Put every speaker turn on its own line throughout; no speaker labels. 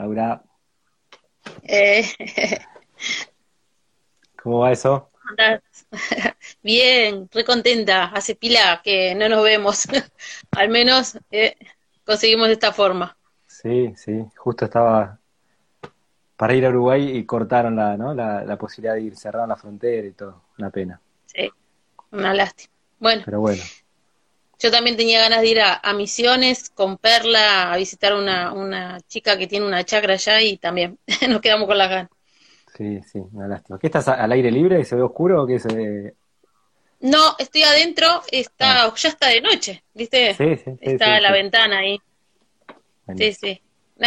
Laura.
Eh,
¿Cómo va eso?
Bien, re contenta. Hace pila que no nos vemos. Al menos eh, conseguimos de esta forma.
Sí, sí. Justo estaba para ir a Uruguay y cortaron la, ¿no? la, posibilidad de ir, cerraron la frontera y todo. Una pena.
Sí, una lástima. Bueno.
Pero bueno.
Yo también tenía ganas de ir a, Misiones con Perla a visitar una, una chica que tiene una chacra allá y también nos quedamos con las ganas.
Sí, sí, una lástima. ¿Qué estás al aire libre? ¿Se ve oscuro o qué se
No, estoy adentro, está, ah. ya está de noche, ¿viste? Sí, sí, está la ventana ahí. Sí, sí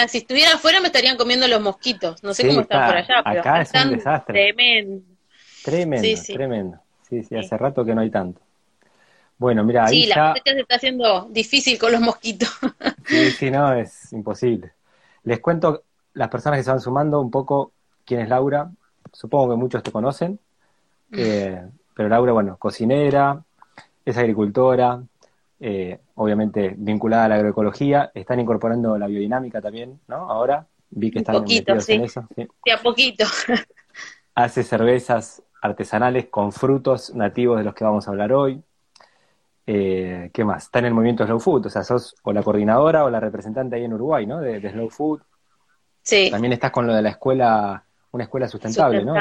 si estuviera afuera me estarían comiendo los mosquitos. No sé cómo están por allá, pero
acá es un desastre.
Tremendo.
Tremendo, tremendo. Sí, sí, hace rato que no hay tanto. Bueno, mira, ahí
Sí, la cosecha se está haciendo difícil con los mosquitos.
Sí, sí, no, es imposible. Les cuento, las personas que se van sumando, un poco quién es Laura. Supongo que muchos te conocen. Mm. Eh, pero Laura, bueno, cocinera, es agricultora, eh, obviamente vinculada a la agroecología, están incorporando la biodinámica también, ¿no? Ahora vi que están metidos en eso.
Sí. a poquito.
Hace cervezas artesanales con frutos nativos de los que vamos a hablar hoy. Eh, ¿Qué más? Está en el movimiento Slow Food, o sea, sos o la coordinadora o la representante ahí en Uruguay, ¿no? De, Slow Food.
Sí.
También estás con lo de la escuela, una escuela sustentable, ¿no?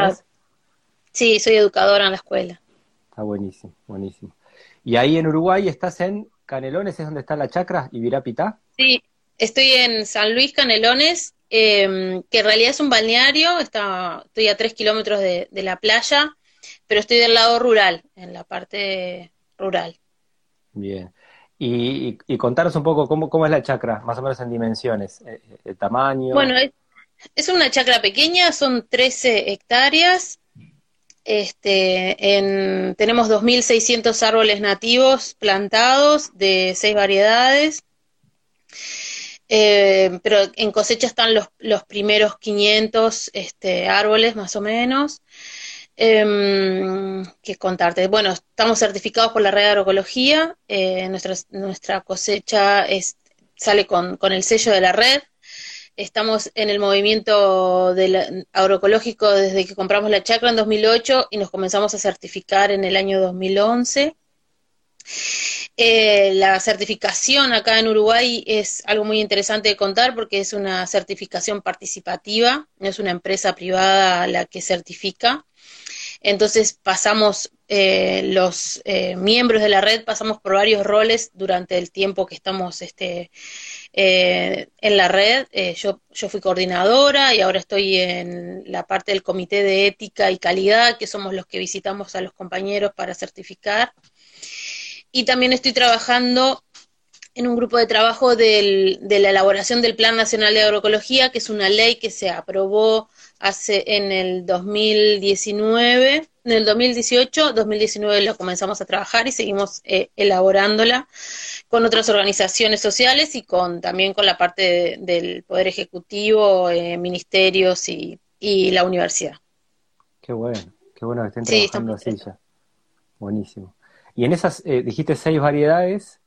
Sí, soy educadora en la escuela.
Está buenísimo, buenísimo. Y ahí en Uruguay estás en Canelones, ¿es donde está la chacra? ¿Ibirapitá?
Sí, estoy en San Luis Canelones, em, que en realidad es un balneario, está, estoy a tres kilómetros de, la playa, pero estoy del lado rural, en la parte rural.
Bien. Y, contaros un poco cómo, cómo es la chacra, más o menos en dimensiones, eh, eh, el, tamaño.
Bueno, es, es una chacra pequeña, son 13 hectáreas, este, en, tenemos 2.600 árboles nativos plantados de seis variedades, eh, pero en cosecha están los, los primeros 500 este, árboles más o menos. Eh, ¿Qué contarte? Bueno, estamos certificados por la red de agroecología, eh, nuestra, nuestra cosecha sale con, con el sello de la red, Estamos en el movimiento del agroecológico desde que compramos la chacra en 2008 y nos comenzamos a certificar en el año 2011. Eh, la certificación acá en Uruguay es algo muy interesante de contar porque es una certificación participativa, no es una empresa privada la que certifica. Entonces pasamos, eh, los eh, miembros de la red pasamos por varios roles durante el tiempo que estamos este, eh, en la red. Yo, yo fui coordinadora y ahora estoy en la parte del Comité de Ética y Calidad, que somos los que visitamos a los compañeros para certificar. Y también estoy trabajando en un grupo de trabajo de la elaboración del Plan Nacional de Agroecología, que es una ley que se aprobó hace en el 2019, en el 2018, 2019 lo comenzamos a trabajar y seguimos eh, elaborándola con otras organizaciones sociales y con también con la parte del Poder Ejecutivo, eh, ministerios y, la universidad.
Qué bueno, qué bueno que estén trabajando así ya. Buenísimo. Y en esas, eh, dijiste seis variedades,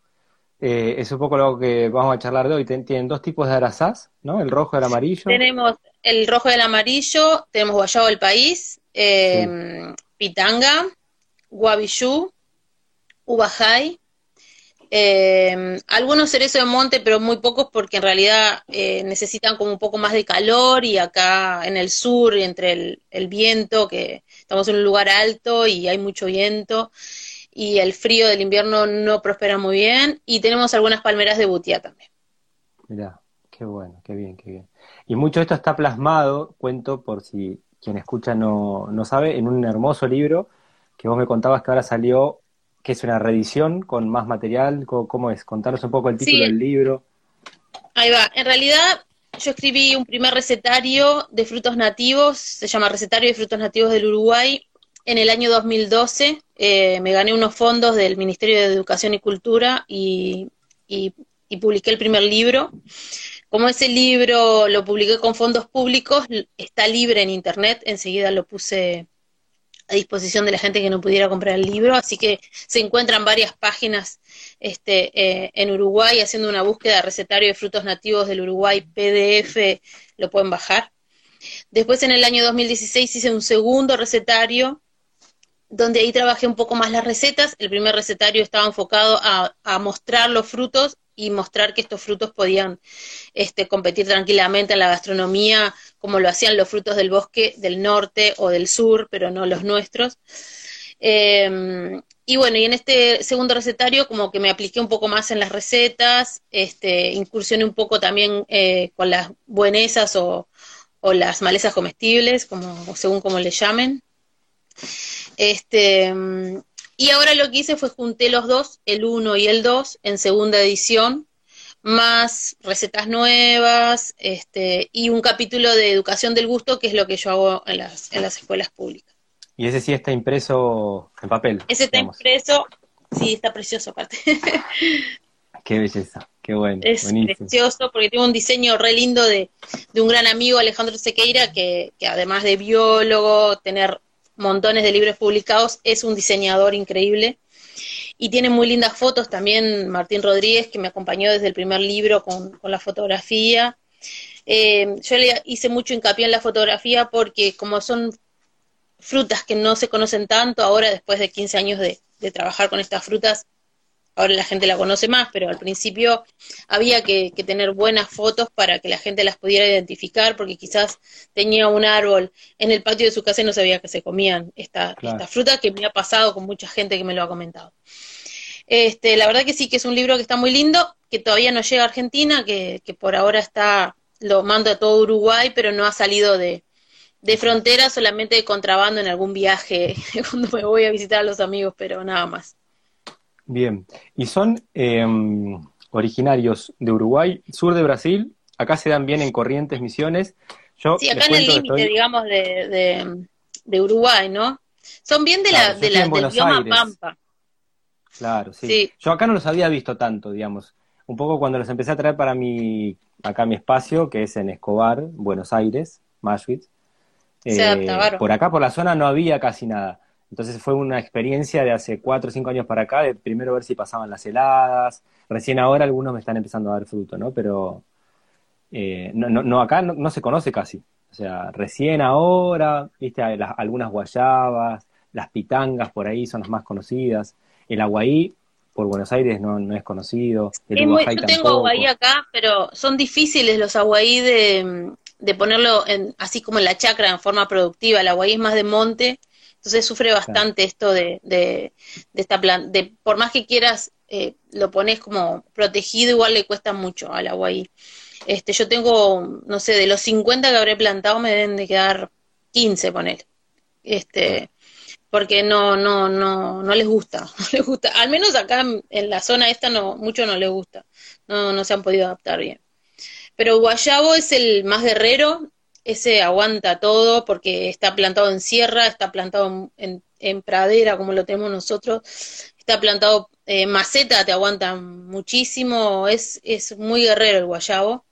eh, es un poco lo que vamos a charlar de hoy. Tienen dos tipos de arazás, ¿no? El rojo y el amarillo.
Tenemos el rojo y el amarillo, tenemos guayabo del país, eh, pitanga, guavillú, ubajay, eh, algunos cerezos de monte, pero muy pocos porque en realidad eh, necesitan como un poco más de calor y acá en el sur, entre el, el viento, que estamos en un lugar alto y hay mucho viento, y el frío del invierno no prospera muy bien, y tenemos algunas palmeras de butía también.
Mirá, qué bueno, qué bien, qué bien. Y mucho de esto está plasmado, cuento por si quien escucha no, no sabe, en un hermoso libro que vos me contabas que ahora salió, que es una reedición con más material, ¿cómo, es? Contanos un poco el título del libro.
Ahí va, en realidad yo escribí un primer recetario de frutos nativos, se llama Recetario de Frutos Nativos del Uruguay, en el año 2012 eh, me gané unos fondos del Ministerio de Educación y Cultura y, publiqué el primer libro. Como ese libro lo publiqué con fondos públicos, está libre en Internet, enseguida lo puse a disposición de la gente que no pudiera comprar el libro, así que se encuentran varias páginas este, eh, en Uruguay haciendo una búsqueda de recetario de frutos nativos del Uruguay, PDF, lo pueden bajar. Después en el año 2016 hice un segundo recetario donde ahí trabajé un poco más las recetas. El primer recetario estaba enfocado a, mostrar los frutos y mostrar que estos frutos podían este, competir tranquilamente en la gastronomía, como lo hacían los frutos del bosque del norte o del sur, pero no los nuestros. Em, y bueno, y en este segundo recetario como que me apliqué un poco más en las recetas, este, incursioné un poco también eh, con las buenesas o, o las malezas comestibles, como según como le llamen. Este, y ahora lo que hice fue junté los dos, el 1 y el 2, en segunda edición, más recetas nuevas este, y un capítulo de educación del gusto, que es lo que yo hago en las, en las escuelas públicas.
¿Y ese sí está impreso en papel?
Ese está impreso, sí, está precioso aparte.
Qué belleza. Qué bueno.
Es precioso porque tiene un diseño re lindo de, un gran amigo, Alejandro Sequeira, que, además de biólogo, tener montones de libros publicados, es un diseñador increíble. Y tiene muy lindas fotos también Martín Rodríguez, que me acompañó desde el primer libro con, la fotografía. Eh, yo le hice mucho hincapié en la fotografía porque como son frutas que no se conocen tanto, ahora después de 15 años de trabajar con estas frutas, ahora la gente la conoce más, pero al principio había que, tener buenas fotos para que la gente las pudiera identificar, porque quizás tenía un árbol en el patio de su casa y no sabía que se comían esta, esta fruta, que me ha pasado con mucha gente que me lo ha comentado. Este, la verdad que sí, que es un libro que está muy lindo, que todavía no llega a Argentina, que, que por ahora está, lo mando a todo Uruguay, pero no ha salido de, de frontera, solamente de contrabando en algún viaje cuando me voy a visitar a los amigos, pero nada más.
Bien, y son em, originarios de Uruguay, sur de Brasil, acá se dan bien en Corrientes, Misiones.
Yo sí, acá en el límite, digamos, de, de, Uruguay, ¿no? Son bien de la, de la, del bioma Pampa.
Claro, sí. Yo acá no los había visto tanto, digamos. Un poco cuando los empecé a traer para mi, acá mi espacio, que es en Escobar, Buenos Aires, Mashwitz. Eh, por acá, por la zona, no había casi nada. Entonces fue una experiencia de hace cuatro o cinco años para acá, de primero ver si pasaban las heladas. Recién ahora algunos me están empezando a dar fruto, ¿no? Pero eh, no, no, acá no, se conoce casi. O sea, recién ahora, viste, algunas guayabas, las pitangas por ahí son las más conocidas. El aguaí por Buenos Aires no, no es conocido.
yo tengo aguaí acá, pero son difíciles los aguaí de, de ponerlo en, así como en la chacra en forma productiva. El aguaí es más de monte entonces sufre bastante esto de, de, esta planta. De, por más que quieras, eh, lo pones como protegido, igual le cuesta mucho al agua ahí. Este, yo tengo, no sé, de los 50 que habré plantado me deben de quedar 15, poner. Este, porque no, no, no, no les gusta, no les gusta. Al menos acá en, la zona esta no, mucho no les gusta. No, no se han podido adaptar bien. Pero Guayabo es el más guerrero, ese aguanta todo porque está plantado en sierra, está plantado en, pradera como lo tenemos nosotros, está plantado en maceta, te aguanta muchísimo, es, es muy guerrero el guayabo.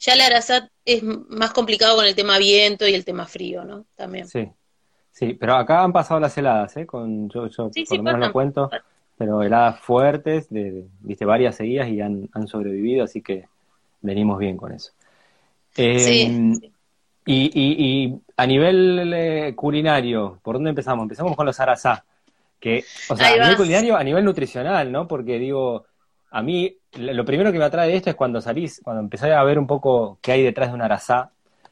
Ya la arasat es más complicado con el tema viento y el tema frío, ¿no? También.
Sí, sí, pero acá han pasado las heladas, ¿eh? Con, yo, yo por lo menos lo cuento, pero heladas fuertes, de, viste, varias seguidas y han, han sobrevivido, así que venimos bien con eso. sí. Em, y, y, a nivel eh, culinario, ¿por dónde empezamos? Empezamos con los arasá. Que, o sea, a nivel culinario, a nivel nutricional, ¿no? Porque digo, a mí lo primero que me atrae de esto es cuando salís, cuando empecé a ver un poco qué hay detrás de un arasá,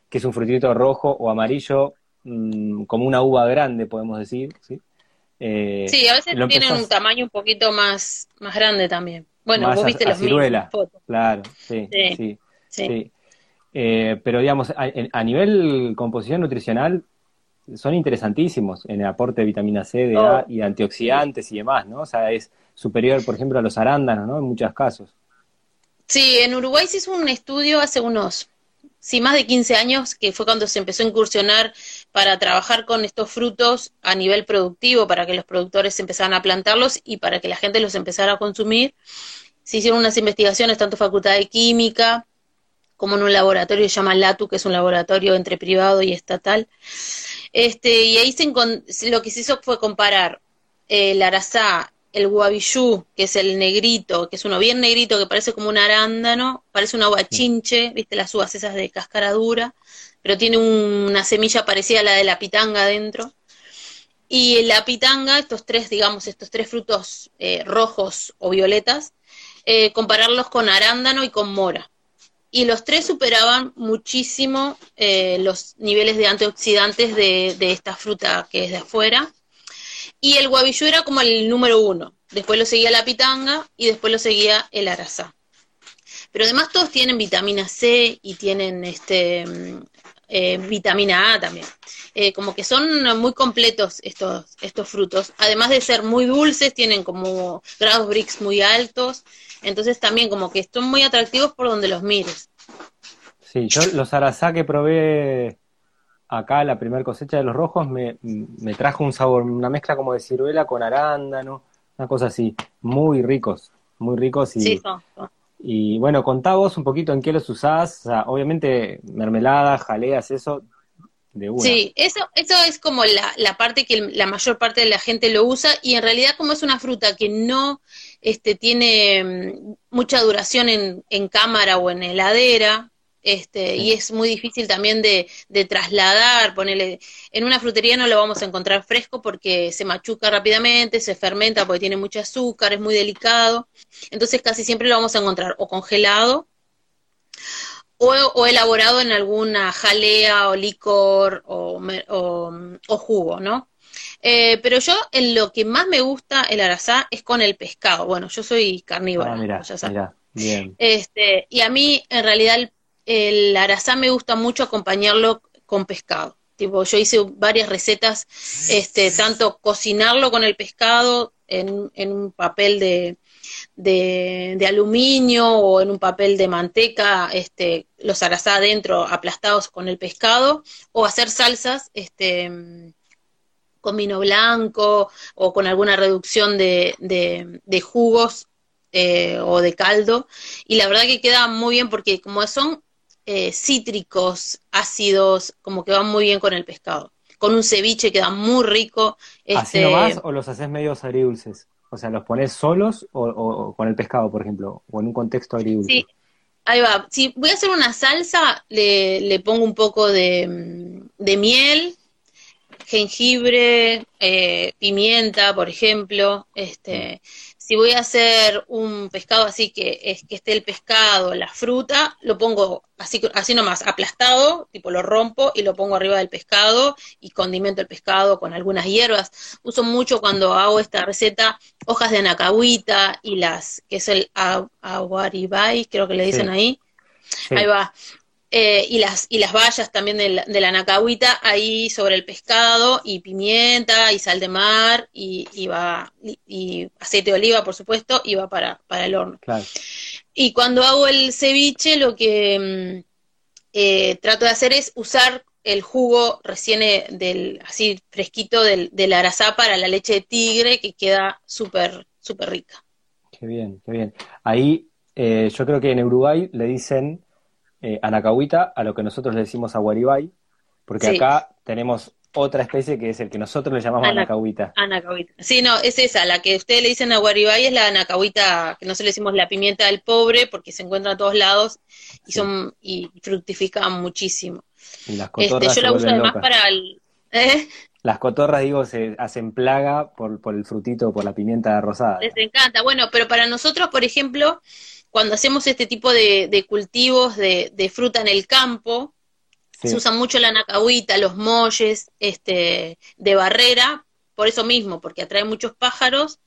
que es un frutito rojo o amarillo, mm, como una uva grande, podemos decir, ¿sí?
Eh, sí, a veces tienen un tamaño un poquito más, más grande también. Bueno, vos viste los
ciruela, Claro, sí, sí. sí. Eh, pero digamos, a, nivel composición nutricional son interesantísimos en el aporte de vitamina C, de A y antioxidantes y demás, ¿no? O sea, es superior, por ejemplo, a los arándanos, ¿no? En muchos casos.
Sí, en Uruguay se hizo un estudio hace unos, sí, más de 15 años, que fue cuando se empezó a incursionar para trabajar con estos frutos a nivel productivo, para que los productores empezaran a plantarlos y para que la gente los empezara a consumir. Se hicieron unas investigaciones, tanto Facultad de Química, como en un laboratorio que se llama LATU, que es un laboratorio entre privado y estatal. Este, y ahí se lo que se hizo fue comparar el eh, arazá el guavillú, que es el negrito, que es uno bien negrito, que parece como un arándano, parece una guachinche, viste las uvas esas de cáscara dura, pero tiene una semilla parecida a la de la pitanga adentro. Y la pitanga, estos tres, digamos, estos tres frutos eh, rojos o violetas, eh, compararlos con arándano y con mora. Y los tres superaban muchísimo eh, los niveles de antioxidantes de, de, esta fruta que es de afuera. Y el guavillú era como el número uno. Después lo seguía la pitanga y después lo seguía el arazá. Pero además todos tienen vitamina C y tienen este eh, vitamina A también. Eh, como que son muy completos estos, estos frutos. Además de ser muy dulces, tienen como grados Brix muy altos. Entonces también como que son muy atractivos por donde los mires.
Sí, yo los arazá que probé acá, la primera cosecha de los rojos, me, me trajo un sabor, una mezcla como de ciruela con arándano, una cosa así, muy ricos, muy ricos y,
sí, son.
Y bueno, contá vos un poquito en qué los usás, o sea, obviamente mermelada, jaleas, eso de una.
Sí, eso, eso es como la, la parte que la mayor parte de la gente lo usa y en realidad como es una fruta que no este, tiene mm, mucha duración en, en cámara o en heladera, este, sí. y es muy difícil también de, de, trasladar, ponerle, en una frutería no lo vamos a encontrar fresco porque se machuca rápidamente, se fermenta porque tiene mucho azúcar, es muy delicado, entonces casi siempre lo vamos a encontrar o congelado o, o elaborado en alguna jalea o licor o, o, o jugo, ¿no? Eh, pero yo en lo que más me gusta el arazá es con el pescado. Bueno, yo soy carnívora.
Ah, mira,
ya
mira, bien.
Este, y a mí en realidad el el arazá me gusta mucho acompañarlo con pescado. Tipo, yo hice varias recetas, este, tanto cocinarlo con el pescado en, en un papel de, de, de, aluminio o en un papel de manteca, este, los arazá adentro aplastados con el pescado, o hacer salsas, este, con vino blanco o con alguna reducción de, de, de jugos eh, o de caldo. Y la verdad que queda muy bien porque como son eh, cítricos, ácidos, como que van muy bien con el pescado. Con un ceviche queda muy rico.
¿Así
este...
nomás o los haces medio agridulces? O sea, ¿los pones solos o, con el pescado, por ejemplo? O en un contexto agridulce.
Sí, ahí va. Si voy a hacer una salsa, le, le pongo un poco de, de miel, jengibre, eh, pimienta, por ejemplo. Este, si voy a hacer un pescado así que es que esté el pescado, la fruta, lo pongo así, así nomás, aplastado, tipo lo rompo y lo pongo arriba del pescado y condimento el pescado con algunas hierbas. Uso mucho cuando hago esta receta hojas de anacahuita y las, que es el aguaribay, creo que le dicen sí. ahí. Sí. Ahí va. Eh, y las y las bayas también de la, de la, nacahuita ahí sobre el pescado y pimienta y sal de mar y, y va y, y, aceite de oliva por supuesto y va para, para el horno.
Claro.
y cuando hago el ceviche lo que eh, trato de hacer es usar el jugo recién eh, del así fresquito del, del arazá para la leche de tigre que queda súper súper rica.
Qué bien qué bien. Ahí eh, yo creo que en Uruguay le dicen eh, anacahuita a lo que nosotros le decimos aguaribay, porque sí. acá tenemos otra especie que es el que nosotros le llamamos Ana, anacahuita.
Anacahuita. Sí, no, es esa, la que ustedes le dicen aguaribay es la anacahuita, que nosotros le decimos la pimienta del pobre, porque se encuentra a todos lados y sí. son y fructifican muchísimo.
Y las cotorras
este, yo la uso además locas. para el... ¿eh?
Las cotorras, digo, se hacen plaga por, por el frutito, por la pimienta rosada.
Les encanta. Bueno, pero para nosotros, por ejemplo, cuando hacemos este tipo de, de cultivos de, de, fruta en el campo, sí. se usa mucho la nacahuita, los molles este, de barrera, por eso mismo, porque atrae muchos pájaros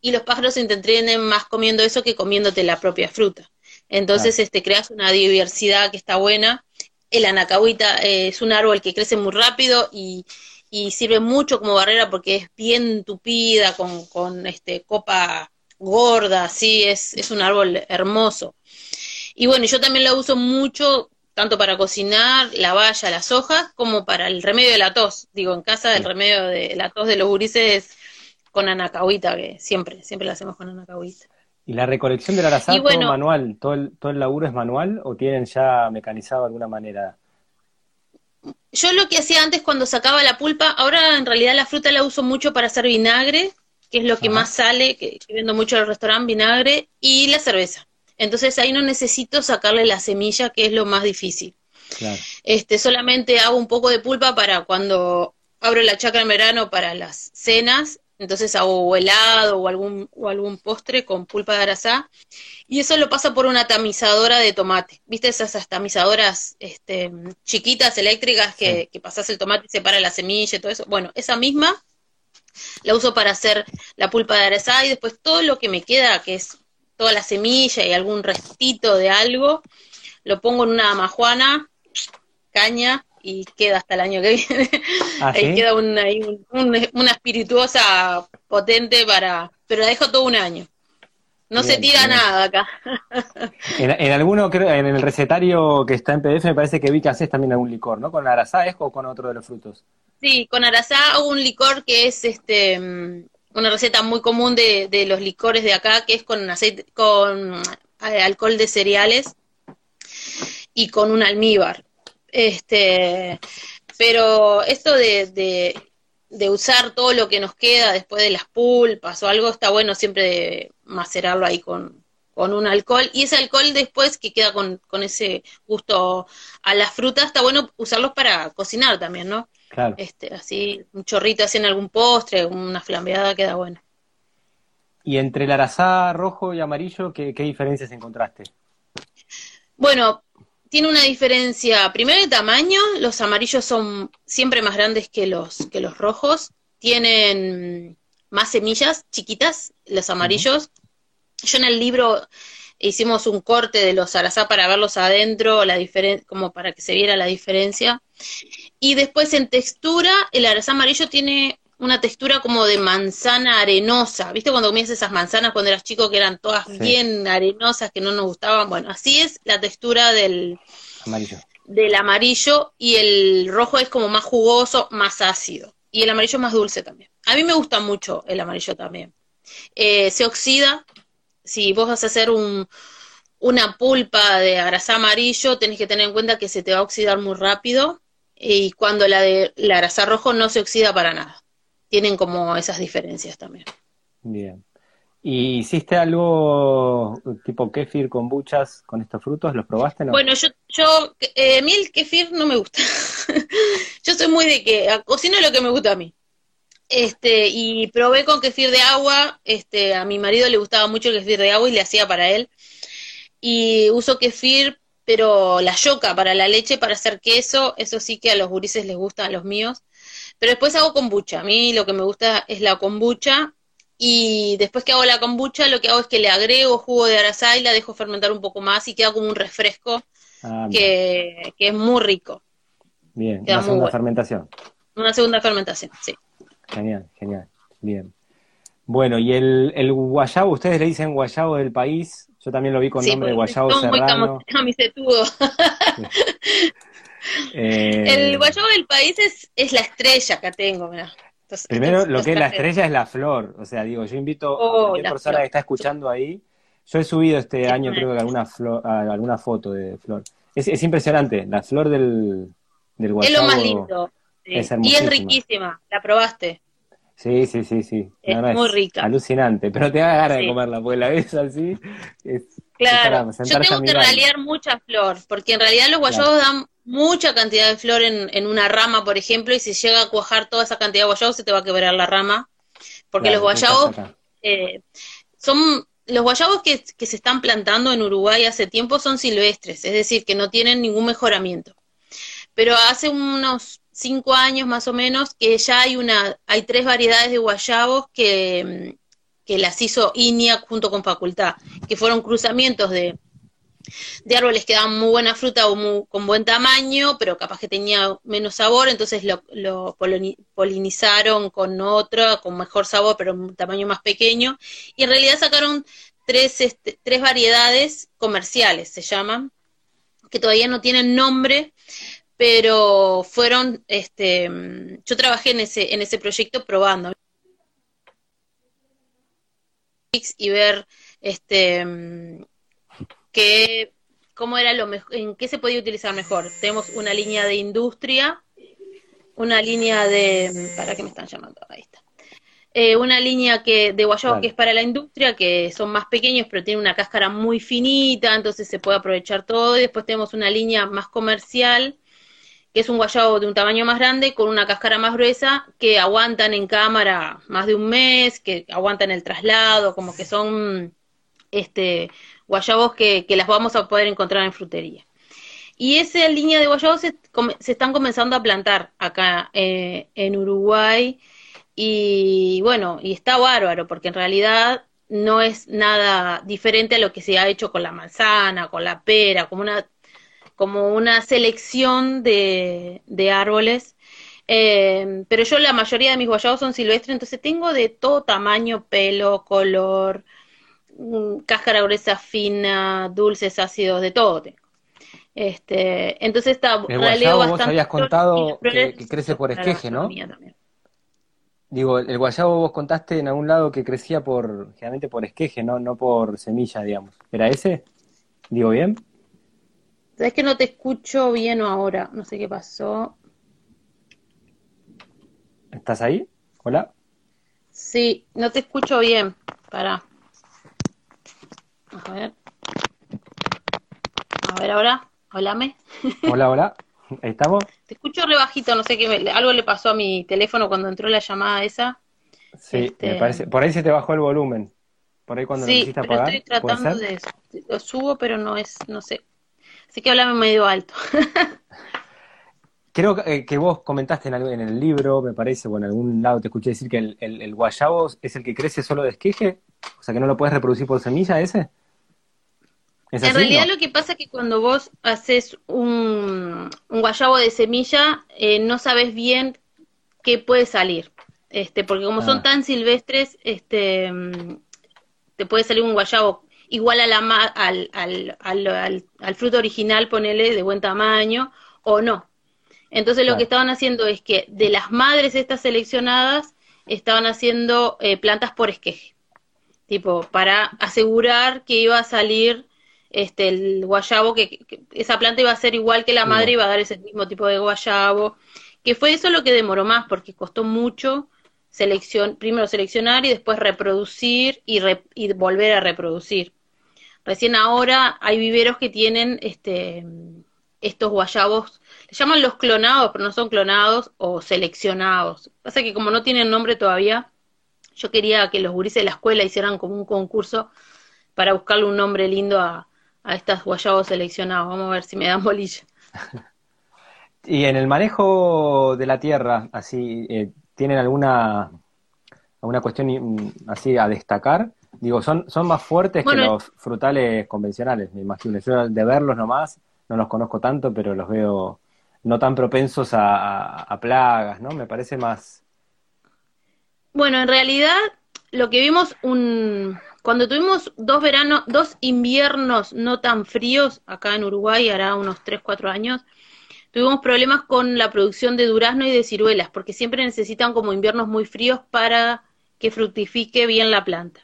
y los pájaros se entretienen más comiendo eso que comiéndote la propia fruta. Entonces, este, creas una diversidad que está buena. El anacahuita eh, es un árbol que crece muy rápido y, y, sirve mucho como barrera porque es bien tupida, con, con este, copa gorda, sí, es, es un árbol hermoso. Y bueno, yo también la uso mucho, tanto para cocinar la valla, las hojas, como para el remedio de la tos. Digo, en casa el remedio de la tos de los gurises con anacahuita, que siempre, siempre la hacemos con anacahuita.
¿Y la recolección del arazá bueno, todo manual? ¿Todo el, ¿Todo el laburo es manual o tienen ya mecanizado de alguna manera?
Yo lo que hacía antes cuando sacaba la pulpa, ahora en realidad la fruta la uso mucho para hacer vinagre, que es lo que más sale, que, vendo mucho el restaurante, vinagre, y la cerveza. Entonces ahí no necesito sacarle la semilla, que es lo más difícil. Este, solamente hago un poco de pulpa para cuando abro la chacra en verano para las cenas, entonces hago helado o algún, o algún postre con pulpa de arasá, y eso lo paso por una tamizadora de tomate. ¿Viste esas, tamizadoras este, chiquitas eléctricas que, que pasas el tomate y separa la semilla y todo eso? Bueno, esa misma la uso para hacer la pulpa de arasá y después todo lo que me queda, que es toda la semilla y algún restito de algo, lo pongo en una majuana, caña, y queda hasta el año que viene. ¿Ah, ahí queda una, una espirituosa potente para... Pero la dejo todo un año. No se tira nada acá.
en, alguno, creo, en el recetario que está en PDF me parece que vi que haces también algún licor, ¿no? ¿Con arasá o con otro de los frutos?
Sí, con arasá hago un licor que es este mm, una receta muy común de, de los licores de acá, que es con aceite, con eh, alcohol de cereales y con un almíbar. Este, pero esto de, de, usar todo lo que nos queda después de las pulpas o algo, está bueno siempre macerarlo ahí con, con un alcohol. Y ese alcohol después que queda con, con ese gusto a las frutas, está bueno usarlos para cocinar también, ¿no? Claro. Este, así, un chorrito así en algún postre, una flambeada queda bueno.
¿Y entre el arazá rojo y amarillo, qué, qué diferencias encontraste?
Bueno, tiene una diferencia, primero de tamaño, los amarillos son siempre más grandes que los, que los rojos, tienen más semillas chiquitas, los amarillos. Yo en el libro hicimos un corte de los arazá para verlos adentro, la como para que se viera la diferencia. Y después en textura, el arazá amarillo tiene una textura como de manzana arenosa. ¿Viste cuando comías esas manzanas cuando eras chico que eran todas bien arenosas, que no nos gustaban? Bueno, así es la textura del
amarillo.
Del amarillo y el rojo es como más jugoso, más ácido. Y el amarillo es más dulce también. A mí me gusta mucho el amarillo también. Eh, se oxida. Si vos vas a hacer un, una pulpa de arasá amarillo, tenés que tener en cuenta que se te va a oxidar muy rápido. Y cuando la de la arasá rojo no se oxida para nada tienen como esas diferencias también.
Bien. ¿Y hiciste algo tipo kefir con buchas con estos frutos? ¿Los probaste? No?
Bueno, yo, yo eh, a mí el kefir no me gusta. yo soy muy de que cocino lo que me gusta a mí. Este, y probé con kefir de agua, este, a mi marido le gustaba mucho el kefir de agua y le hacía para él. Y uso kefir, pero la yoca para la leche, para hacer queso, eso sí que a los gurises les gusta, a los míos. Pero después hago kombucha. A mí lo que me gusta es la kombucha. Y después que hago la kombucha, lo que hago es que le agrego jugo de arasá y la dejo fermentar un poco más y queda como un refresco ah, que, es muy rico.
Bien, una segunda fermentación.
Una segunda fermentación, sí.
Genial, genial. Bien. Bueno, y el, el guayabo, ustedes le dicen guayabo del país. Yo también lo vi con nombre de guayabo serrano. Muy
Eh, el guayabo del país es, es la estrella que tengo,
Primero, lo que es la estrella es la flor. O sea, digo, yo invito a oh, cualquier persona que está escuchando ahí. Yo he subido este año, creo que alguna, flor, alguna foto de flor. Es, es impresionante, la flor del, del guayabo.
Es lo más lindo. Y es riquísima, ¿la probaste?
Sí, sí, sí, sí.
Es muy rica.
Alucinante, pero te da ganas de comerla, porque la ves así.
claro, yo tengo que ralear mucha flor, porque en realidad los guayabos dan mucha cantidad de flor en, en, una rama, por ejemplo, y si llega a cuajar toda esa cantidad de guayabos, se te va a quebrar la rama. Porque los guayabos eh, son. Los guayabos que, que se están plantando en Uruguay hace tiempo son silvestres, es decir, que no tienen ningún mejoramiento. Pero hace unos cinco años más o menos que ya hay una, hay tres variedades de guayabos que, que las hizo INIAC junto con Facultad, que fueron cruzamientos de, de árboles que daban muy buena fruta o con buen tamaño, pero capaz que tenía menos sabor, entonces lo, polinizaron con otro, con mejor sabor, pero un tamaño más pequeño, y en realidad sacaron tres, este, tres variedades comerciales, se llaman, que todavía no tienen nombre, pero fueron, este, yo trabajé en ese, en ese proyecto probando y ver este que cómo era lo mejor, en qué se podía utilizar mejor. Tenemos una línea de industria, una línea de, para qué me están llamando, ahí está. eh, una línea que de guayabo que es para la industria, que son más pequeños, pero tiene una cáscara muy finita, entonces se puede aprovechar todo. Y después tenemos una línea más comercial, que es un guayabo de un tamaño más grande, con una cáscara más gruesa, que aguantan en cámara más de un mes, que aguantan el traslado, como que son este guayabos que, que las vamos a poder encontrar en frutería. Y esa línea de guayabos se, están comenzando a plantar acá eh, en Uruguay y bueno, y está bárbaro, porque en realidad no es nada diferente a lo que se ha hecho con la manzana, con la pera, como una, como una selección de, de árboles. Eh, pero yo la mayoría de mis guayabos son silvestres, entonces tengo de todo tamaño, pelo, color, mm, cáscara gruesa fina, dulces, ácidos, de todo tengo. Este, entonces está
el guayabo vos habías contado que, crece por esqueje, ¿no? Digo, el guayabo vos contaste en algún lado que crecía por, generalmente por esqueje, ¿no? No por semilla, digamos. ¿Era ese? ¿Digo bien?
Sabes que no te escucho bien ahora, no sé qué pasó.
¿Estás ahí? ¿Hola?
Sí, no te escucho bien. Para. A ver. A ver ahora. Hola,
Hola, hola. ¿Ahí estamos?
Te escucho rebajito, no sé qué, algo le pasó a mi teléfono cuando entró la llamada esa.
Sí, me este, parece. Por ahí se te bajó el volumen. Por ahí cuando
sí, pero estoy tratando de Lo subo, pero no es, no sé. Así que háblame medio alto.
Creo eh, que, vos comentaste en, en, el libro, me parece, o en algún lado te escuché decir que el, el, guayabo es el que crece solo de esqueje, o sea que no lo puedes reproducir por semilla ese
en realidad lo que pasa es que cuando vos haces un, guayabo de semilla, eh, no sabes bien qué puede salir. Este, porque como son ah. tan silvestres, este, mm, te puede salir un guayabo igual a la al, al, al, al, fruto original, ponele de buen tamaño, o no. Entonces lo que estaban haciendo es que de las madres estas seleccionadas, estaban haciendo eh, plantas por esqueje, tipo, para asegurar que iba a salir este, el guayabo, que, esa planta iba a ser igual que la madre, iba a dar ese mismo tipo de guayabo, que fue eso lo que demoró más, porque costó mucho selección, primero seleccionar y después reproducir y, y volver a reproducir. Recién ahora hay viveros que tienen este, estos guayabos, le llaman los clonados, pero no son clonados o seleccionados. Pasa que como no tienen nombre todavía, yo quería que los gurises de la escuela hicieran como un concurso para buscarle un nombre lindo a, estas guayabos seleccionados. Vamos a ver si me dan bolilla.
y en el manejo de la tierra, así, eh, ¿tienen alguna, alguna cuestión así a destacar? Digo, son, son más fuertes que los frutales convencionales, me imagino. Yo de verlos nomás, no los conozco tanto, pero los veo no tan propensos a plagas, ¿no? Me parece más...
Bueno, en realidad lo que vimos un, cuando tuvimos dos veranos, dos inviernos no tan fríos acá en Uruguay, hará unos 3, 4 años, tuvimos problemas con la producción de durazno y de ciruelas, porque siempre necesitan como inviernos muy fríos para que fructifique bien la planta.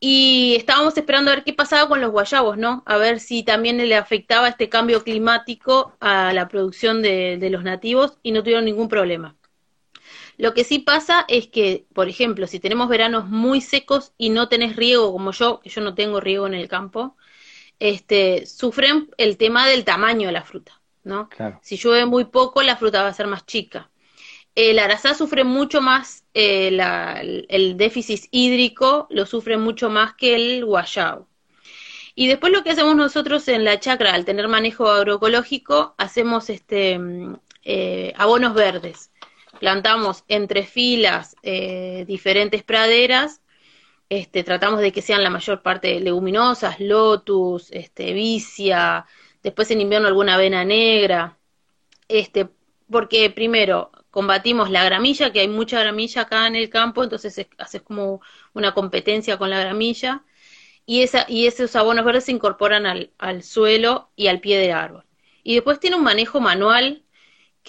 Y estábamos esperando a ver qué pasaba con los guayabos, ¿no? A ver si también le afectaba este cambio climático a la producción de, de los nativos y no tuvieron ningún problema. Lo que sí pasa es que, por ejemplo, si tenemos veranos muy secos y no tenés riego como yo, que yo no tengo riego en el campo, este, sufren el tema del tamaño de la fruta, ¿no? Si llueve muy poco, la fruta va a ser más chica. El arazá sufre mucho más, eh, el déficit hídrico lo sufre mucho más que el guayabo. Y después lo que hacemos nosotros en la chacra, al tener manejo agroecológico, hacemos este, mm, eh, abonos verdes plantamos entre filas eh, diferentes praderas, este, tratamos de que sean la mayor parte leguminosas, lotus, este, vicia, después en invierno alguna avena negra, este, porque primero combatimos la gramilla, que hay mucha gramilla acá en el campo, entonces haces como una competencia con la gramilla, y, esa, y esos abonos verdes se incorporan al, al suelo y al pie del árbol. Y después tiene un manejo manual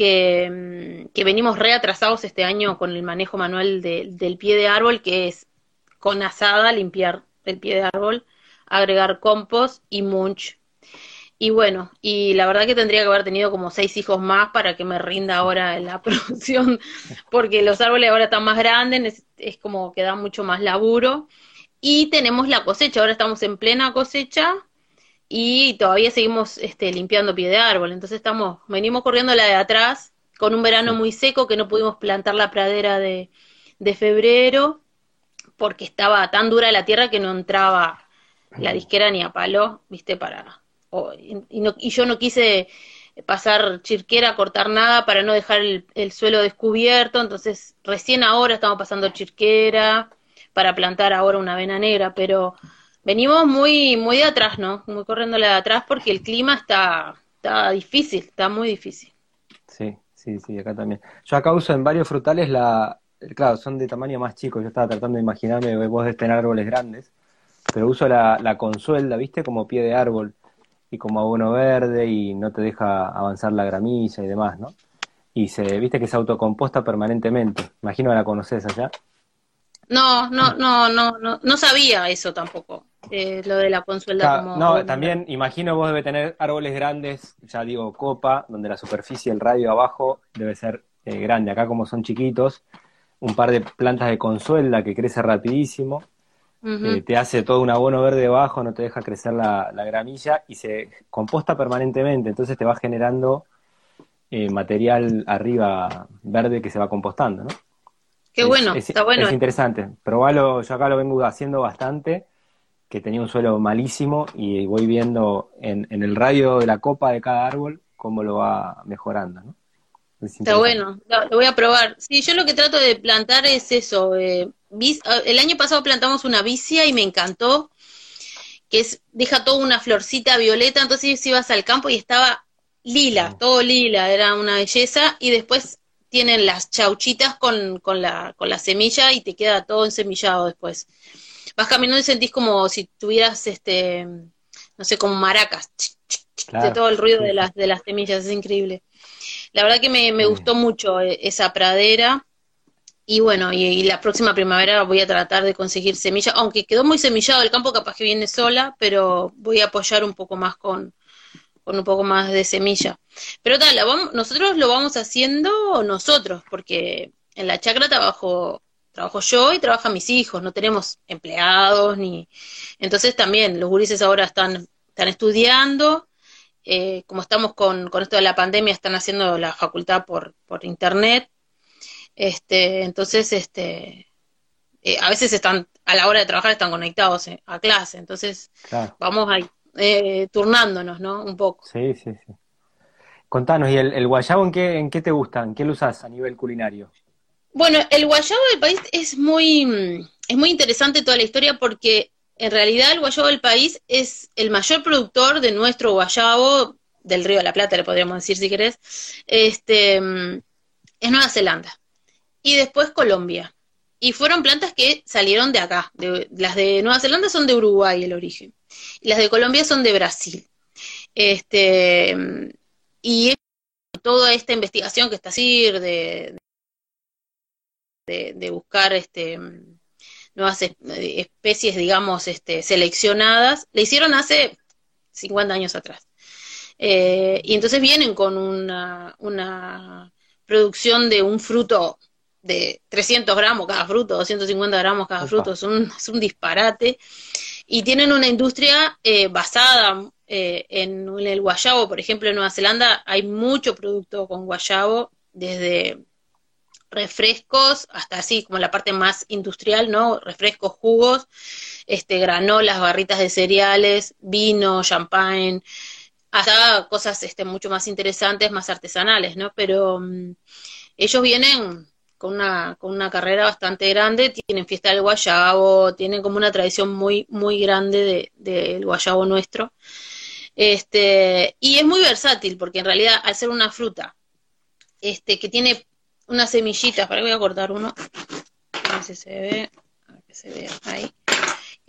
Mm, que, venimos reatrasados este año con el manejo manual del pie de árbol, que es con asada limpiar el pie de árbol, agregar compost y mulch. Y bueno, y la verdad que tendría que haber tenido como seis hijos más para que me rinda ahora en la producción, porque los árboles ahora están más grandes, es, como que da mucho más laburo. Y tenemos la cosecha, ahora estamos en plena cosecha y todavía seguimos este, limpiando pie de árbol. Entonces estamos, venimos corriendo la de atrás con un verano muy seco que no pudimos plantar la pradera de, de febrero porque estaba tan dura la tierra que no entraba la disquera ni a palo, viste, para y, yo no quise pasar chirquera, cortar nada para no dejar el, suelo descubierto, entonces recién ahora estamos pasando chirquera para plantar ahora una avena negra, pero venimos muy muy de atrás, ¿no? Muy corriéndole de atrás porque el clima está, está difícil, está muy difícil.
Sí, sí, sí, acá también. Yo acá uso en varios frutales la, claro, son de tamaño más chico, yo estaba tratando de imaginarme, vos de tener árboles grandes, pero uso la, la consuelda, ¿viste? Como pie de árbol y como abono verde y no te deja avanzar la gramilla y demás, ¿no? Y se, viste que se autocomposta permanentemente. Imagino que la conoces allá.
No, no, no, no, no, no sabía eso tampoco, eh, lo de la consuelda.
no, también imagino vos debe tener árboles grandes, ya digo copa, donde la superficie, el radio abajo debe ser eh, grande. Acá como son chiquitos, un par de plantas de consuelda que crece rapidísimo eh, te hace todo un abono verde debajo, no te deja crecer la, gramilla y se composta permanentemente, entonces te va generando eh, material arriba verde que se va compostando, ¿no?
Qué bueno, está bueno.
Es interesante. Probalo, yo acá lo vengo haciendo bastante, que tenía un suelo malísimo y voy viendo en, en el radio de la copa de cada árbol cómo lo va mejorando, ¿no?
Está bueno, lo, voy a probar. Sí, yo lo que trato de plantar es eso. Eh, el año pasado plantamos una vicia y me encantó, que es deja toda una florcita violeta, entonces ibas al campo y estaba lila, todo lila, era una belleza, y después tienen las chauchitas con, con, la, con la semilla y te queda todo ensemillado después. Vas caminando y sentís como si tuvieras, este, no sé, como maracas, de todo el ruido de, las, de las semillas, es increíble. La verdad que me, me gustó mucho eh, esa pradera. Y bueno, y, la próxima primavera voy a tratar de conseguir semilla, aunque quedó muy semillado el campo, capaz que viene sola, pero voy a apoyar un poco más con, con un poco más de semilla. Pero tal, nosotros lo vamos haciendo nosotros, porque en la chacra trabajo, trabajo yo y trabajan mis hijos, no tenemos empleados ni... Entonces también los gurises ahora están, están estudiando eh, como estamos con, con, esto de la pandemia, están haciendo la facultad por, por internet. Este, entonces, este, eh, a veces están, a la hora de trabajar, están conectados eh, a clase. Entonces, vamos ahí, turnándonos, ¿no? Un poco.
Sí, sí, sí. Contanos, ¿y el, guayabo en qué, en qué te gustan? ¿En qué lo usas a nivel culinario?
Bueno, el guayabo del país es muy, es muy interesante toda la historia porque en realidad el guayabo del país es el mayor productor de nuestro guayabo, del río de la Plata, le podríamos decir si querés, este, es Nueva Zelanda. Y después Colombia. Y fueron plantas que salieron de acá. las de Nueva Zelanda son de Uruguay el origen. Y las de Colombia son de Brasil. Este, y toda esta investigación que está así de, de, de buscar este nuevas especies, digamos, este, seleccionadas, le hicieron hace 50 años atrás. Eh, y entonces vienen con una, una producción de un fruto de 300 gramos cada fruto, 250 gramos cada fruto, es un, es un disparate. Y tienen una industria eh, basada eh, en, en, el guayabo, por ejemplo, en Nueva Zelanda hay mucho producto con guayabo, desde refrescos, hasta así como la parte más industrial, ¿no? Refrescos, jugos, este, granolas, barritas de cereales, vino, champagne, hasta cosas este, mucho más interesantes, más artesanales, ¿no? Pero mm, ellos vienen con una, con una carrera bastante grande, tienen fiesta del guayabo, tienen como una tradición muy, muy grande del de, guayabo nuestro. Este, y es muy versátil, porque en realidad al ser una fruta este, que tiene unas semillitas, para que voy a cortar uno, a ver si se ve, a ver que se ve ahí.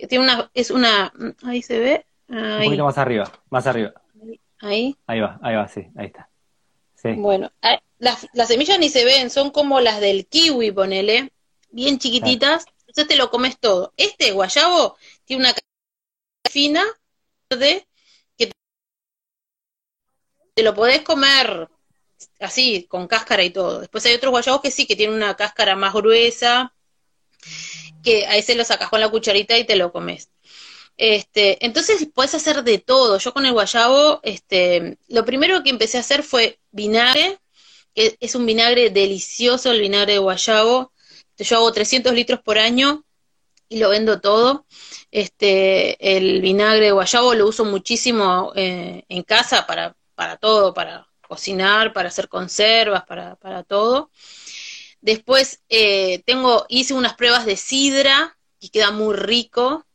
Tiene una, es una, ahí se ve.
Un poquito más arriba, más arriba.
Ahí.
Ahí va, ahí va, sí, ahí está. Sí.
Bueno, las, las semillas ni se ven, son como las del kiwi, ponele, bien chiquititas, entonces te lo comes todo. Este guayabo tiene una fina verde te lo podés comer así, con cáscara y todo. Después hay otros guayabos que sí, que tienen una cáscara más gruesa, que a ese lo sacas con la cucharita y te lo comes. Este, entonces puedes hacer de todo. Yo con el guayabo, este, lo primero que empecé a hacer fue vinagre, es un vinagre delicioso, el vinagre de guayabo. Yo hago 300 litros por año y lo vendo todo. Este, el vinagre de guayabo lo uso muchísimo eh, en casa para, para todo, para cocinar, para hacer conservas, para, para todo. Después eh, tengo, hice unas pruebas de sidra y queda muy rico.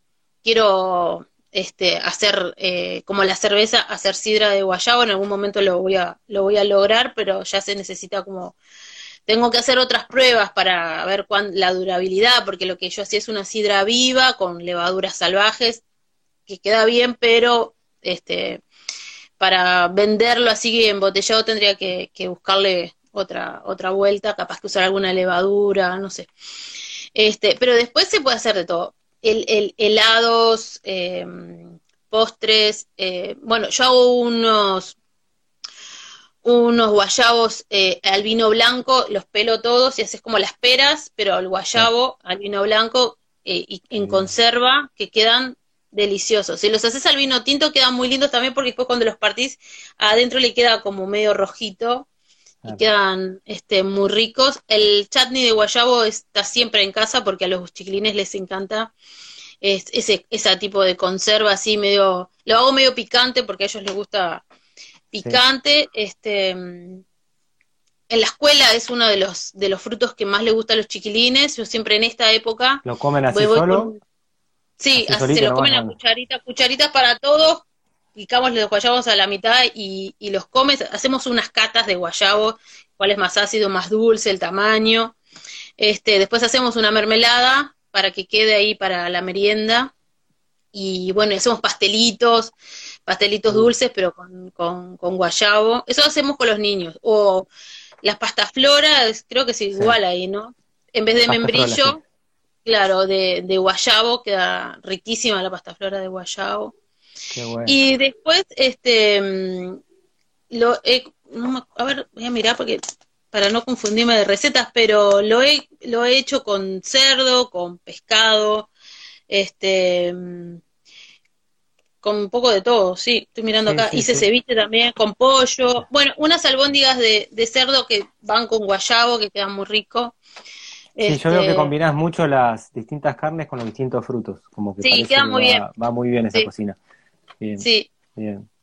Quiero este, hacer eh, como la cerveza, hacer sidra de guayabo. En algún momento lo voy a, lo voy a lograr, pero ya se necesita como tengo que hacer otras pruebas para ver cuán, la durabilidad, porque lo que yo hacía es una sidra viva con levaduras salvajes, que queda bien, pero este, para venderlo así embotellado tendría que, buscarle otra, otra vuelta, capaz que usar alguna levadura, no sé. Este, pero después se puede hacer de todo. El, helados, em, postres, eh, bueno, yo hago unos unos guayabos eh, al vino blanco, los pelo todos y haces como las peras, pero el guayabo al vino blanco eh, y en conserva que quedan deliciosos. Si los haces al vino tinto quedan muy lindos también porque después cuando los partís adentro le queda como medio rojito y quedan este, muy ricos. El chutney de guayabo está siempre en casa porque a los chiquilines les encanta. Ese, ese tipo de conserva así medio, lo hago medio picante porque a ellos les gusta picante, este en la escuela es uno de los de los frutos que más le gusta a los chiquilines, yo siempre en esta época
lo comen así solo.
Sí, así se lo comen a cucharitas, cucharitas para todos, picamos los guayabos a la mitad y, y los comes, hacemos unas catas de guayabo, cuál es más ácido, más dulce, el tamaño. Este, después hacemos una mermelada para que quede ahí para la merienda. Y bueno, hacemos pastelitos, pastelitos mm. dulces, pero con, con, con, guayabo. Eso hacemos con los niños. O las pastas floras, creo que es igual ahí, ¿no? En vez de membrillo, Claro, de, de guayabo, queda riquísima la pasta flora de guayabo. Y después, este, mm, lo he, a ver, voy a mirar porque para no confundirme de recetas, pero lo he, lo he hecho con cerdo, con pescado, este, mm, con un poco de todo, sí, estoy mirando acá. Hice ceviche también con pollo. Bueno, unas albóndigas de, de cerdo que van con guayabo, que quedan muy ricos.
Sí, yo veo que este, combinás mucho las distintas carnes con los distintos frutos, como que
sí, queda muy
va,
bien.
va muy bien esa cocina.
Sí.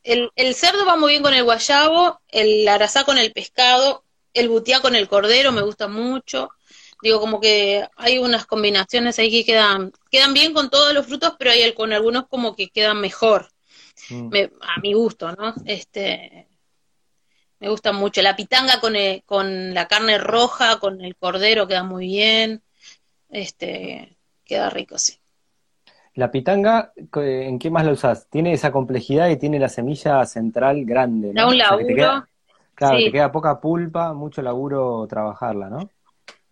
El, el, cerdo va muy bien con el guayabo, el arazá con el pescado, el butiá con el cordero me gusta mucho. Digo, como que hay unas combinaciones ahí que quedan, quedan bien con todos los frutos, pero hay con algunos como que quedan mejor. Mm. a mi gusto, ¿no? Este, me gusta mucho. La pitanga con, con la carne roja, con el cordero, queda muy bien. Este, queda rico, sí.
La pitanga, ¿en qué más la usas? Tiene esa complejidad y tiene la semilla central grande.
Da un laburo.
claro, te queda poca pulpa, mucho laburo trabajarla, ¿no?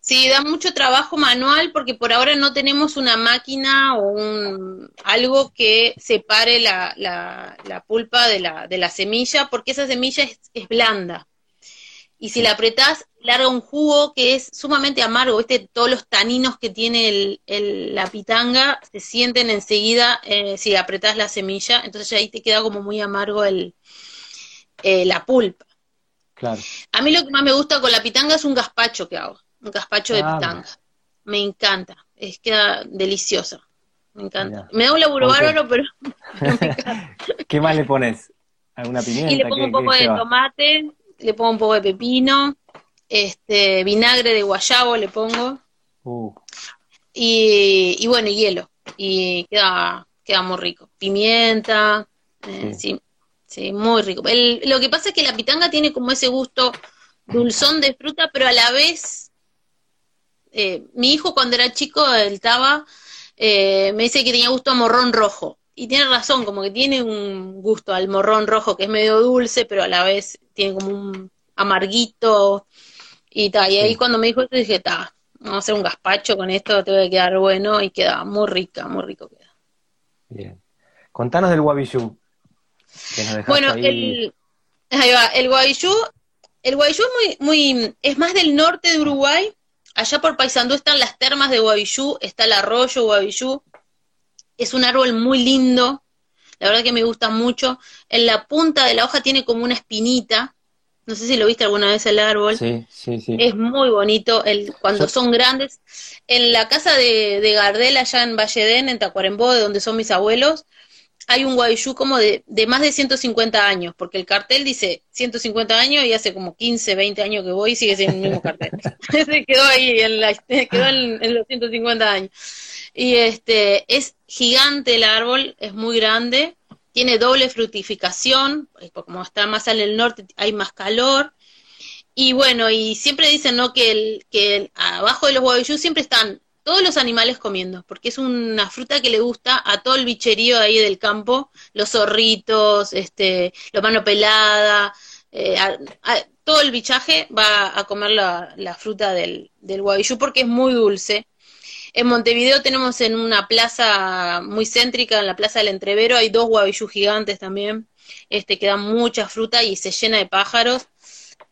Sí, da mucho trabajo manual porque por ahora no tenemos una máquina o un, algo que separe la, la, pulpa de la, de la semilla porque esa semilla es, blanda. Y si la apretás, larga un jugo que es sumamente amargo. ¿viste? Todos los taninos que tiene el, la pitanga se sienten enseguida eh, si apretás la semilla. Entonces ahí te queda como muy amargo el, eh, la pulpa.
Claro.
A mí lo que más me gusta con la pitanga es un gazpacho que hago un gazpacho de ah, pitanga. Me encanta, es queda deliciosa. Me encanta. Me da un laburo bárbaro, pero,
¿Qué más le pones? ¿Alguna pimienta?
Y le pongo un poco de tomate, le pongo un poco de pepino, este vinagre de guayabo le pongo. Uh. Y, y, bueno, hielo. Y queda, queda muy rico. Pimienta, eh, sí. sí. muy rico. lo que pasa es que la pitanga tiene como ese gusto dulzón de fruta, pero a la vez eh, mi hijo cuando era chico, él estaba, eh, me dice que tenía gusto a morrón rojo. Y tiene razón, como que tiene un gusto al morrón rojo que es medio dulce, pero a la vez tiene como un amarguito y tal. Y ahí cuando me dijo esto dije, ta, vamos a hacer un gazpacho con esto, te voy a quedar bueno y queda muy rica, muy rico queda.
Bien. Contanos del guabillú.
Bueno, el, Ahí va, el guayú, el guayú es muy, muy, es más del norte de Uruguay. Allá por Paysandú están las termas de Guavillú, está el arroyo Guavillú. Es un árbol muy lindo, la verdad que me gusta mucho. En la punta de la hoja tiene como una espinita. No sé si lo viste alguna vez el árbol.
Sí, sí, sí.
Es muy bonito el, cuando
Yo-
son grandes. En la casa de, de Gardel, allá en Valledén, en Tacuarembó, de donde son mis abuelos, hay un guayú como de, de más de 150 años, porque el cartel dice 150 años y hace como 15, 20 años que voy y sigue siendo el mismo cartel. Se quedó ahí, en la, quedó en, en los 150 años. Y este, es gigante el árbol, es muy grande, tiene doble fructificación, eh, como está más al norte hay más calor. Y bueno, y siempre dicen, ¿no? Que, el, que abajo de los guavillú siempre están todos los animales comiendo, porque es una fruta que le gusta a todo el bicherío ahí del campo, los zorritos, este, la mano pelada, eh, todo el bichaje va a comer la, fruta del, del porque es muy dulce. En Montevideo tenemos en una plaza muy céntrica, en la Plaza del Entrevero, hay dos guavillú gigantes también, este, que dan mucha fruta y se llena de pájaros.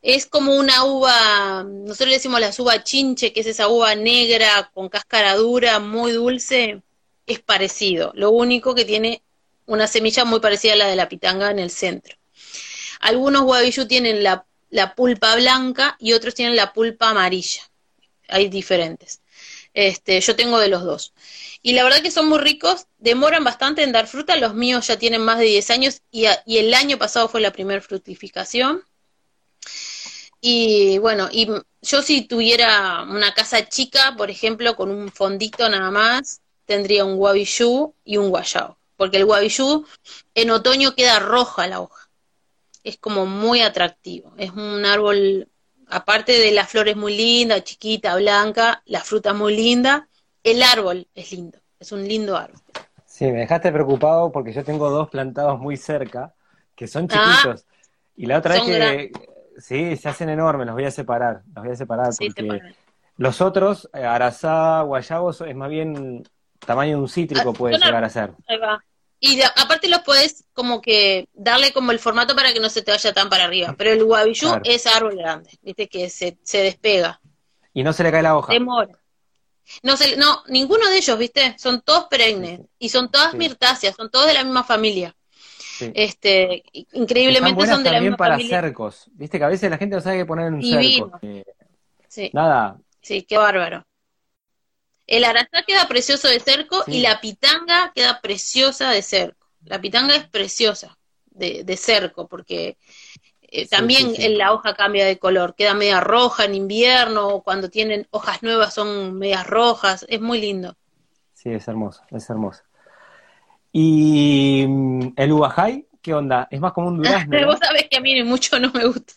Es como una uva, nosotros le decimos las uvas chinche, que es esa uva negra con cáscara dura, muy dulce, es parecido. Lo único que tiene una semilla muy parecida a la de la pitanga en el centro. Algunos guavillú tienen la, la pulpa blanca y otros tienen la pulpa amarilla. Hay diferentes. Este, yo tengo de los dos. Y la verdad que son muy ricos, demoran bastante en dar fruta, los míos ya tienen más de 10 años y, el año pasado fue la primera fructificación. Y bueno, y yo si tuviera una casa chica, por ejemplo, con un fondito nada más, tendría un guavillú y un guayao. Porque el guavillú en otoño queda roja la hoja. Es como muy atractivo. Es un árbol, aparte de las flores muy linda, chiquita, blanca, la fruta muy linda, el árbol es lindo. Es un lindo árbol.
Sí, me dejaste preocupado porque yo tengo dos plantados muy cerca, que son
Ah.
chiquitos. Y la otra es que,
grandes.
sí, se hacen enormes, los voy a separar, los voy a separar
Sí,
porque los otros, eh, arazá, guayabos, es más bien tamaño de un cítrico
Ah,
puede llegar a ser.
Ahí va. Y de- aparte los podés como que darle como el formato para que no se te vaya tan para arriba. Pero el guavillú
Claro.
es árbol grande, viste que se, se despega,
Y no se le cae la hoja.
demora. No, se, no, ninguno de ellos, viste, son todos perennes
Sí, sí.
y son todas
Sí.
mirtáceas, son todos de la misma familia.
Sí.
Este, increíblemente son de la
también
misma
para
familia.
cercos. Viste que a veces la gente no sabe qué poner en un cerco. Eh,
Sí,
nada,
sí, qué bárbaro. El arazá queda precioso de cerco
Sí.
y la pitanga queda preciosa de cerco. La pitanga es preciosa de, de cerco porque eh,
Sí,
también
sí,
la hoja cambia de color, queda media roja en invierno, o cuando tienen hojas nuevas son medias rojas, es muy lindo.
sí, es hermoso, es hermoso. Y mm, el ubajay, ¿qué onda? Es más como un durazno, ¿no?
Vos sabés que a mí mucho no me gusta.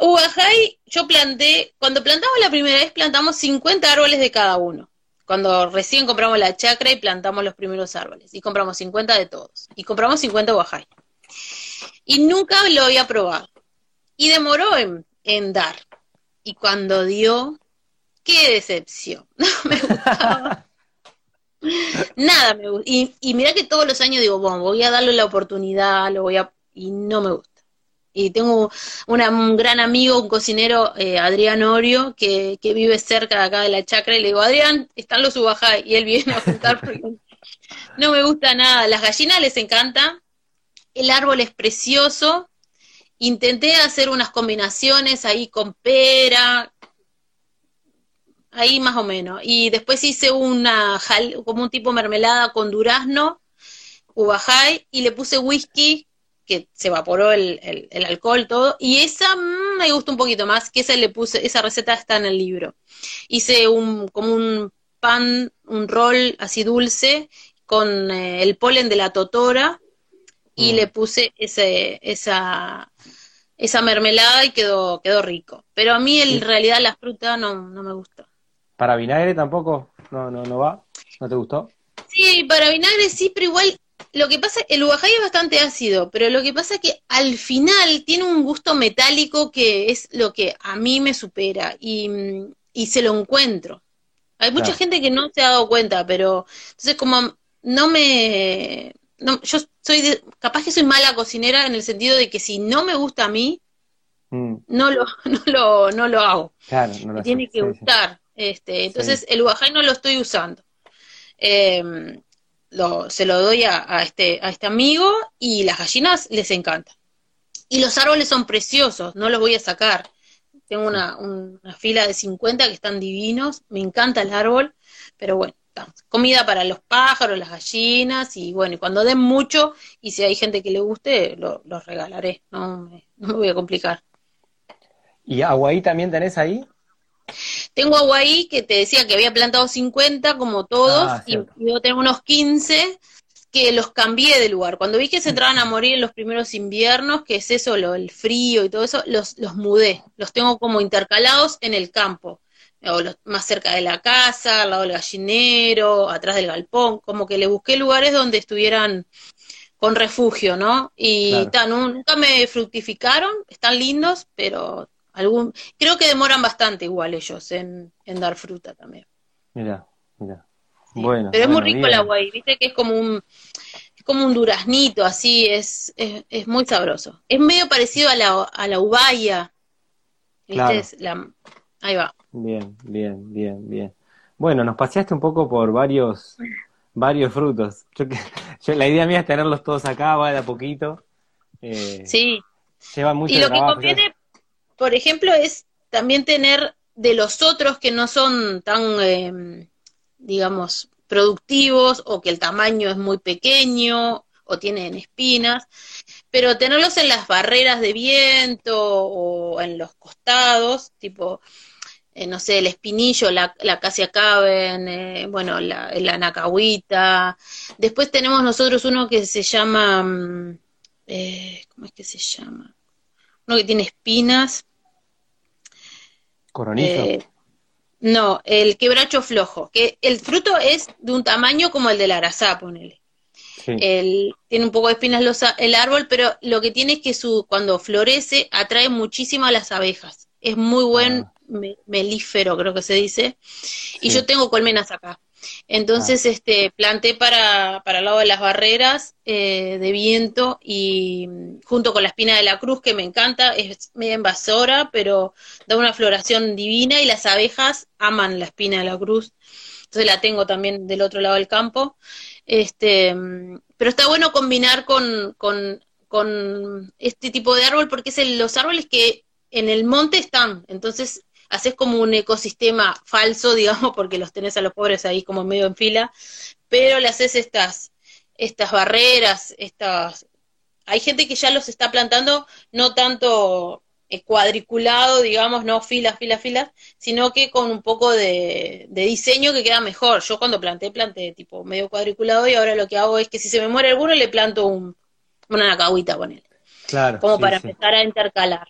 Ubajay, yo planté, cuando plantamos la primera vez, plantamos 50 árboles de cada uno. Cuando recién compramos la chacra y plantamos los primeros árboles. Y compramos 50 de todos. Y compramos 50 ubajay. Y nunca lo había probado. Y demoró en, dar. Y cuando dio, qué decepción. No me gustaba. Nada me gusta. Y, y mira que todos los años digo, bueno, voy a darle la oportunidad, lo voy a... Y no me gusta. Y tengo un gran amigo, un cocinero, eh, Adrián Orio, que, vive cerca de acá de la chacra, y le digo, Adrián, están los ubajay, y él viene a juntar porque no me gusta nada. Las gallinas les encanta, el árbol es precioso, intenté hacer unas combinaciones ahí con pera, ahí más o menos, y después hice una, como un tipo mermelada con durazno, ubajay, y le puse whisky, que se evaporó el, el- el alcohol, todo, y esa mm, me gusta un poquito más, que esa le puse, esa receta está en el libro. Hice un, como un pan, un rol así dulce, con eh, el polen de la totora, y
Mm.
le puse ese, esa, esa mermelada y quedó, quedó rico. Pero a mí en
Sí.
realidad la fruta no, no me gusta.
Para vinagre tampoco, no, no, no va, ¿no te gustó?
Sí, para vinagre sí, pero igual lo que pasa, el ubajay es bastante ácido, pero lo que pasa es que al final tiene un gusto metálico que es lo que a mí me supera y, mm, y se lo encuentro. Hay mucha
Claro.
gente que no se ha dado cuenta, pero entonces como no me no, yo soy capaz que soy mala cocinera en el sentido de que si no me gusta a mí, mm. no, lo, no, lo, no lo hago.
Claro, no
lo tiene que gustar. Este, entonces el guajay no lo estoy usando. Em, lo, se lo doy a, este, a este amigo y las gallinas les encanta. Y los árboles son preciosos, no los voy a sacar. Tengo una, fila de 50 que están divinos, me encanta el árbol, pero bueno, comida para los pájaros, las gallinas, y bueno, cuando den mucho, y si hay gente que le guste, los lo regalaré, no me, no me voy a complicar.
¿Y aguaí también tenés ahí?
Tengo aguaí que te decía que había plantado 50 como todos, ah, y yo tengo unos 15 que los cambié de lugar. Cuando vi que se entraban a morir en los primeros inviernos, que es eso, lo, el frío y todo eso, los, los mudé. Los tengo como intercalados en el campo o más cerca de la casa, al lado del gallinero, atrás del galpón, como que le busqué lugares donde estuvieran con refugio, ¿no? Y nunca me fructificaron, están lindos, pero algún creo que demoran bastante igual ellos en, dar fruta también.
Mira, mira. Bueno,
pero
es
muy rico el agua viste que es como un es como un duraznito, así, es, es, muy sabroso. Es medio parecido a la, a la ubaya, ¿viste? La, ahí va.
Bien, bien, bien, bien. Bueno, nos paseaste un poco por varios, varios frutos. Yo, la idea mía es tenerlos todos acá, va de a poquito.
Eh, sí.
Lleva mucho
Y lo que conviene, por ejemplo, es también tener de los otros que no son tan, em, digamos, productivos o que el tamaño es muy pequeño o tienen espinas, pero tenerlos en las barreras de viento o en los costados, tipo eh, no sé, el espinillo, la, la casia caben, eh, bueno, la, la nacahuita. Después tenemos nosotros uno que se llama, mm, eh, ¿cómo es que se llama? Uno que tiene espinas.
Coronizo.
no, el quebracho flojo, que el fruto es de un tamaño como el del arazá, ponele. El, tiene un poco de espinas los, el árbol, pero lo que tiene es que su, cuando florece atrae muchísimo a las abejas. Es muy buen ah melífero, creo que se dice, y yo tengo colmenas acá. Entonces, ah. este, planté para, para el lado de las barreras eh, de viento y mm, junto con la espina de la cruz, que me encanta, es media invasora, pero da una floración divina y las abejas aman la espina de la cruz. Entonces la tengo también del otro lado del campo. Este, mm, pero está bueno combinar con, con, con este tipo de árbol porque es los árboles que en el monte están. Entonces haces como un ecosistema falso, digamos, porque los tenés a los pobres ahí como medio en fila, pero le haces estas, estas barreras, estas... Hay gente que ya los está plantando no tanto cuadriculado, digamos, no filas, filas, filas, sino que con un poco de, diseño que queda mejor. Yo cuando planté, planté tipo medio cuadriculado y ahora lo que hago es que si se me muere alguno le planto un, una nacahuita con él.
Claro.
Como para empezar a intercalar.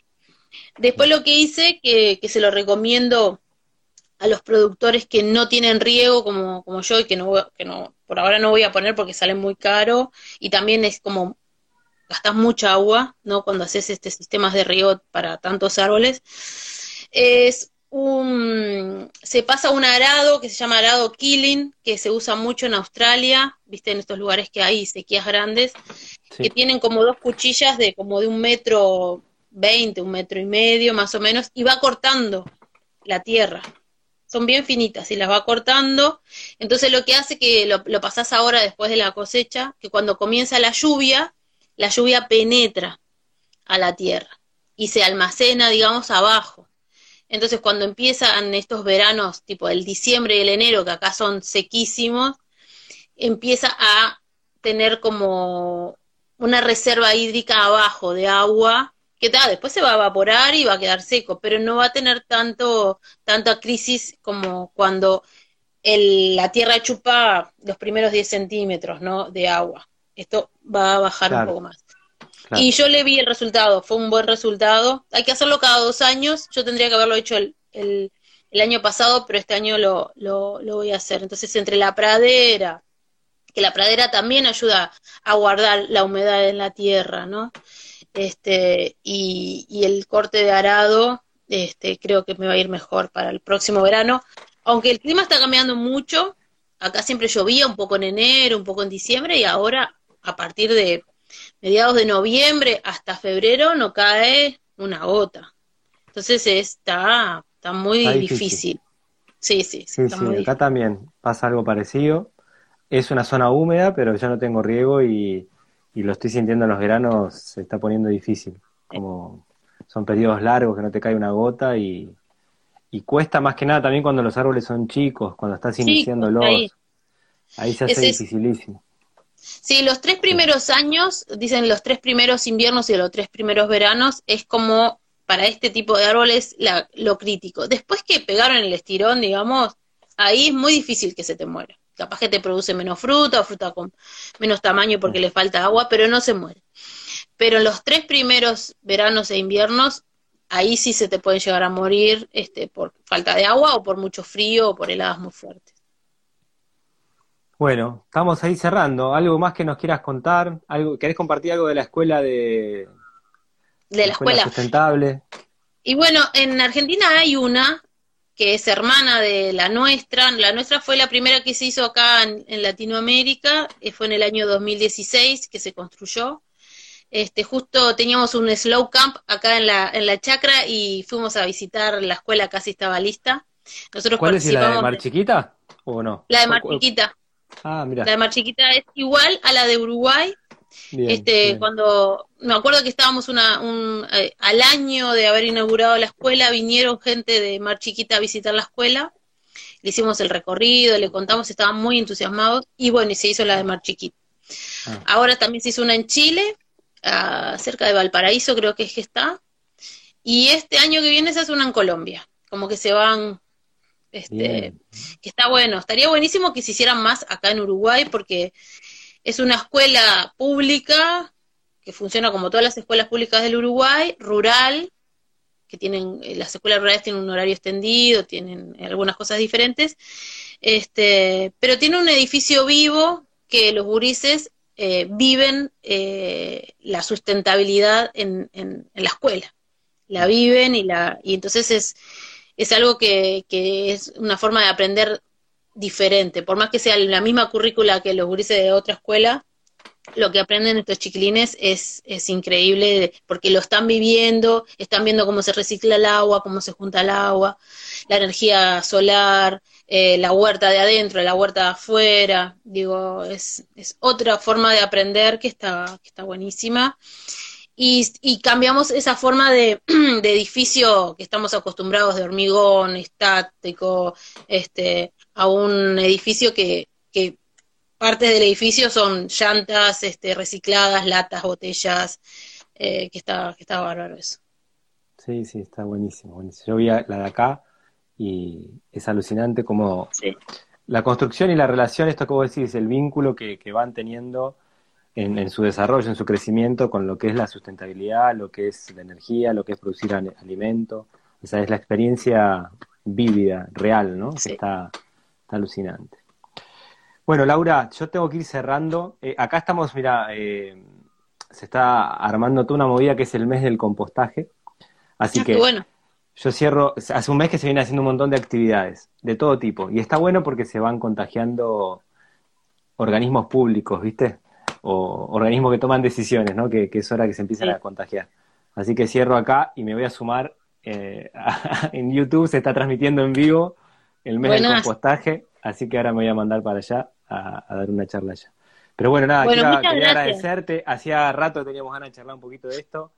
Después lo que hice, que, que se lo recomiendo a los productores que no tienen riego como, como yo y que no, que no, por ahora no voy a poner porque sale muy caro y también es como gastas mucha agua, ¿no? Cuando haces este sistemas de riego para tantos árboles. Es un, se pasa un arado que se llama arado killing, que se usa mucho en Australia, viste, en estos lugares que hay sequías grandes, que tienen como dos cuchillas de como de un metro 20, un metro y medio más o menos, y va cortando la tierra. Son bien finitas y las va cortando. Entonces lo que hace que lo, lo pasás ahora después de la cosecha, que cuando comienza la lluvia, la lluvia penetra a la tierra y se almacena, digamos, abajo. Entonces cuando empiezan estos veranos, tipo el diciembre y el enero, que acá son sequísimos, empieza a tener como una reserva hídrica abajo de agua que tal, después se va a evaporar y va a quedar seco, pero no va a tener tanto, tanta crisis como cuando el, la tierra chupa los primeros 10 centímetros ¿no? de agua. Esto va a bajar un poco más. Y yo le vi el resultado, fue un buen resultado. Hay que hacerlo cada dos años, yo tendría que haberlo hecho el, el, el año pasado, pero este año lo, lo, lo voy a hacer. Entonces, entre la pradera, que la pradera también ayuda a guardar la humedad en la tierra, ¿no? Este, y, y el corte de arado, este, creo que me va a ir mejor para el próximo verano. Aunque el clima está cambiando mucho, acá siempre llovía un poco en enero, un poco en diciembre, y ahora a partir de mediados de noviembre hasta febrero no cae una gota. Entonces está, está muy difícil. Sí, sí,
sí. sí, acá también pasa algo parecido. Es una zona húmeda, pero yo no tengo riego y, y lo estoy sintiendo en los veranos, se está poniendo difícil. Como son periodos largos que no te cae una gota y, y cuesta más que nada también cuando los árboles son chicos, cuando estás iniciándolos. Ahí. ahí. se hace dificilísimo.
Sí, los tres primeros años, dicen los tres primeros inviernos y los tres primeros veranos, es como para este tipo de árboles lo crítico. Después que pegaron el estirón, digamos, ahí es muy difícil que se te muera. Capaz que te produce menos fruta o fruta con menos tamaño porque le falta agua, pero no se muere. Pero en los tres primeros veranos e inviernos ahí sí se te pueden llegar a morir este, por falta de agua o por mucho frío o por heladas muy fuertes.
Bueno, estamos ahí cerrando. ¿Algo más que nos quieras contar? ¿Algo, ¿Querés compartir algo de la escuela de,
de la, escuela,
sustentable?
Y bueno, en Argentina hay una que es hermana de la nuestra. La nuestra fue la primera que se hizo acá en, en Latinoamérica, eh, fue en el año 2016 que se construyó. Este, justo teníamos un slow camp acá en la, en la chacra y fuimos a visitar la escuela, casi estaba lista.
Nosotros ¿Cuál es la de Mar Chiquita o no?
La de Mar Chiquita.
Ah, mira.
La de Mar Chiquita es igual a la de Uruguay. Este, cuando me acuerdo que estábamos una, un, eh, al año de haber inaugurado la escuela, vinieron gente de Mar Chiquita a visitar la escuela, le hicimos el recorrido, le contamos, estaban muy entusiasmados y bueno, y se hizo la de Mar Chiquita. Ah. Ahora también se hizo una en Chile, cerca de Valparaíso creo que es que está. Y este año que viene se hace una en Colombia, como que se van, este, que está bueno, estaría buenísimo que se hicieran más acá en Uruguay porque es una escuela pública que funciona como todas las escuelas públicas del Uruguay, rural, que tienen, eh, las escuelas rurales tienen un horario extendido, tienen algunas cosas diferentes, este, pero tiene un edificio vivo que los gurises eh, viven eh, la sustentabilidad en, en, la escuela, la viven y, la, y entonces es, es algo que, que es una forma de aprender diferente, por más que sea la misma currícula que los gurises de otra escuela, lo que aprenden estos chiquilines es, es increíble porque lo están viviendo, están viendo cómo se recicla el agua, cómo se junta el agua, la energía solar, eh, la huerta de adentro, la huerta de afuera, digo, es, es otra forma de aprender que está, que está buenísima. Y, y cambiamos esa forma de, de, edificio que estamos acostumbrados de hormigón, estático, este, a un edificio que, que parte del edificio son llantas este, recicladas, latas, botellas, eh, que, está, que está bárbaro eso.
Sí, sí, está buenísimo, buenísimo. Yo vi la de acá y es alucinante como la construcción y la relación, esto que vos decís, el vínculo que, van teniendo en, su desarrollo, en su crecimiento con lo que es la sustentabilidad, lo que es la energía, lo que es producir alimento. O sea, es la experiencia vívida, real, ¿no? Que está, alucinante. Bueno, Laura, yo tengo que ir cerrando. Eh, acá estamos, mira, eh, se está armando toda una movida que es el mes del compostaje. Así ah, que bueno. Yo cierro, hace un mes que se viene haciendo un montón de actividades, de todo tipo, y está bueno porque se van contagiando organismos públicos, ¿viste? O organismos que toman decisiones, ¿no? Que, es hora que se empiezan a contagiar. Así que cierro acá y me voy a sumar. Eh, en YouTube se está transmitiendo en vivo el mes del compostaje, así que ahora me voy a mandar para allá a, dar una charla allá. Pero bueno, nada, quería agradecerte. Hacía rato que teníamos ganas de charlar un poquito de esto.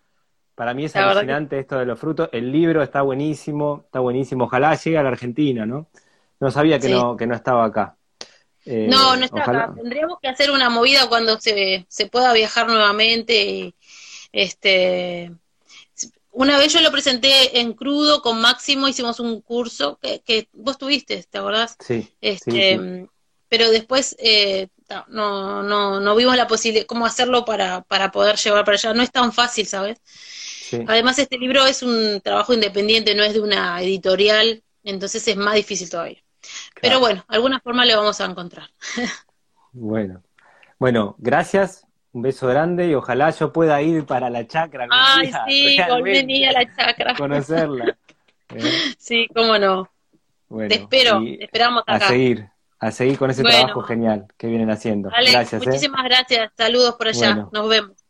Para mí es alucinante esto de los frutos. El libro está buenísimo, está buenísimo. Ojalá llegue a la Argentina, ¿no? No sabía que, no, que no estaba acá.
Eh, no, no está acá. Tendríamos que hacer una movida cuando se, se pueda viajar nuevamente. este, una vez yo lo presenté en crudo con Máximo, hicimos un curso que, que vos tuviste, ¿te acordás?
Sí.
Este, Pero después eh, no, no, no vimos la posibilidad, cómo hacerlo para, para poder llevar para allá. No es tan fácil, ¿sabes? Además, este libro es un trabajo independiente, no es de una editorial, entonces es más difícil todavía. Pero bueno, alguna forma le vamos a encontrar.
bueno, bueno, gracias, un beso grande y ojalá yo pueda ir para la chacra.
Ay, sí, volví a la chacra.
Conocerla.
Sí, cómo no. te espero, esperamos acá.
A seguir, a seguir con ese trabajo genial que vienen haciendo. gracias.
¿eh? Muchísimas gracias. Saludos por allá. Nos vemos.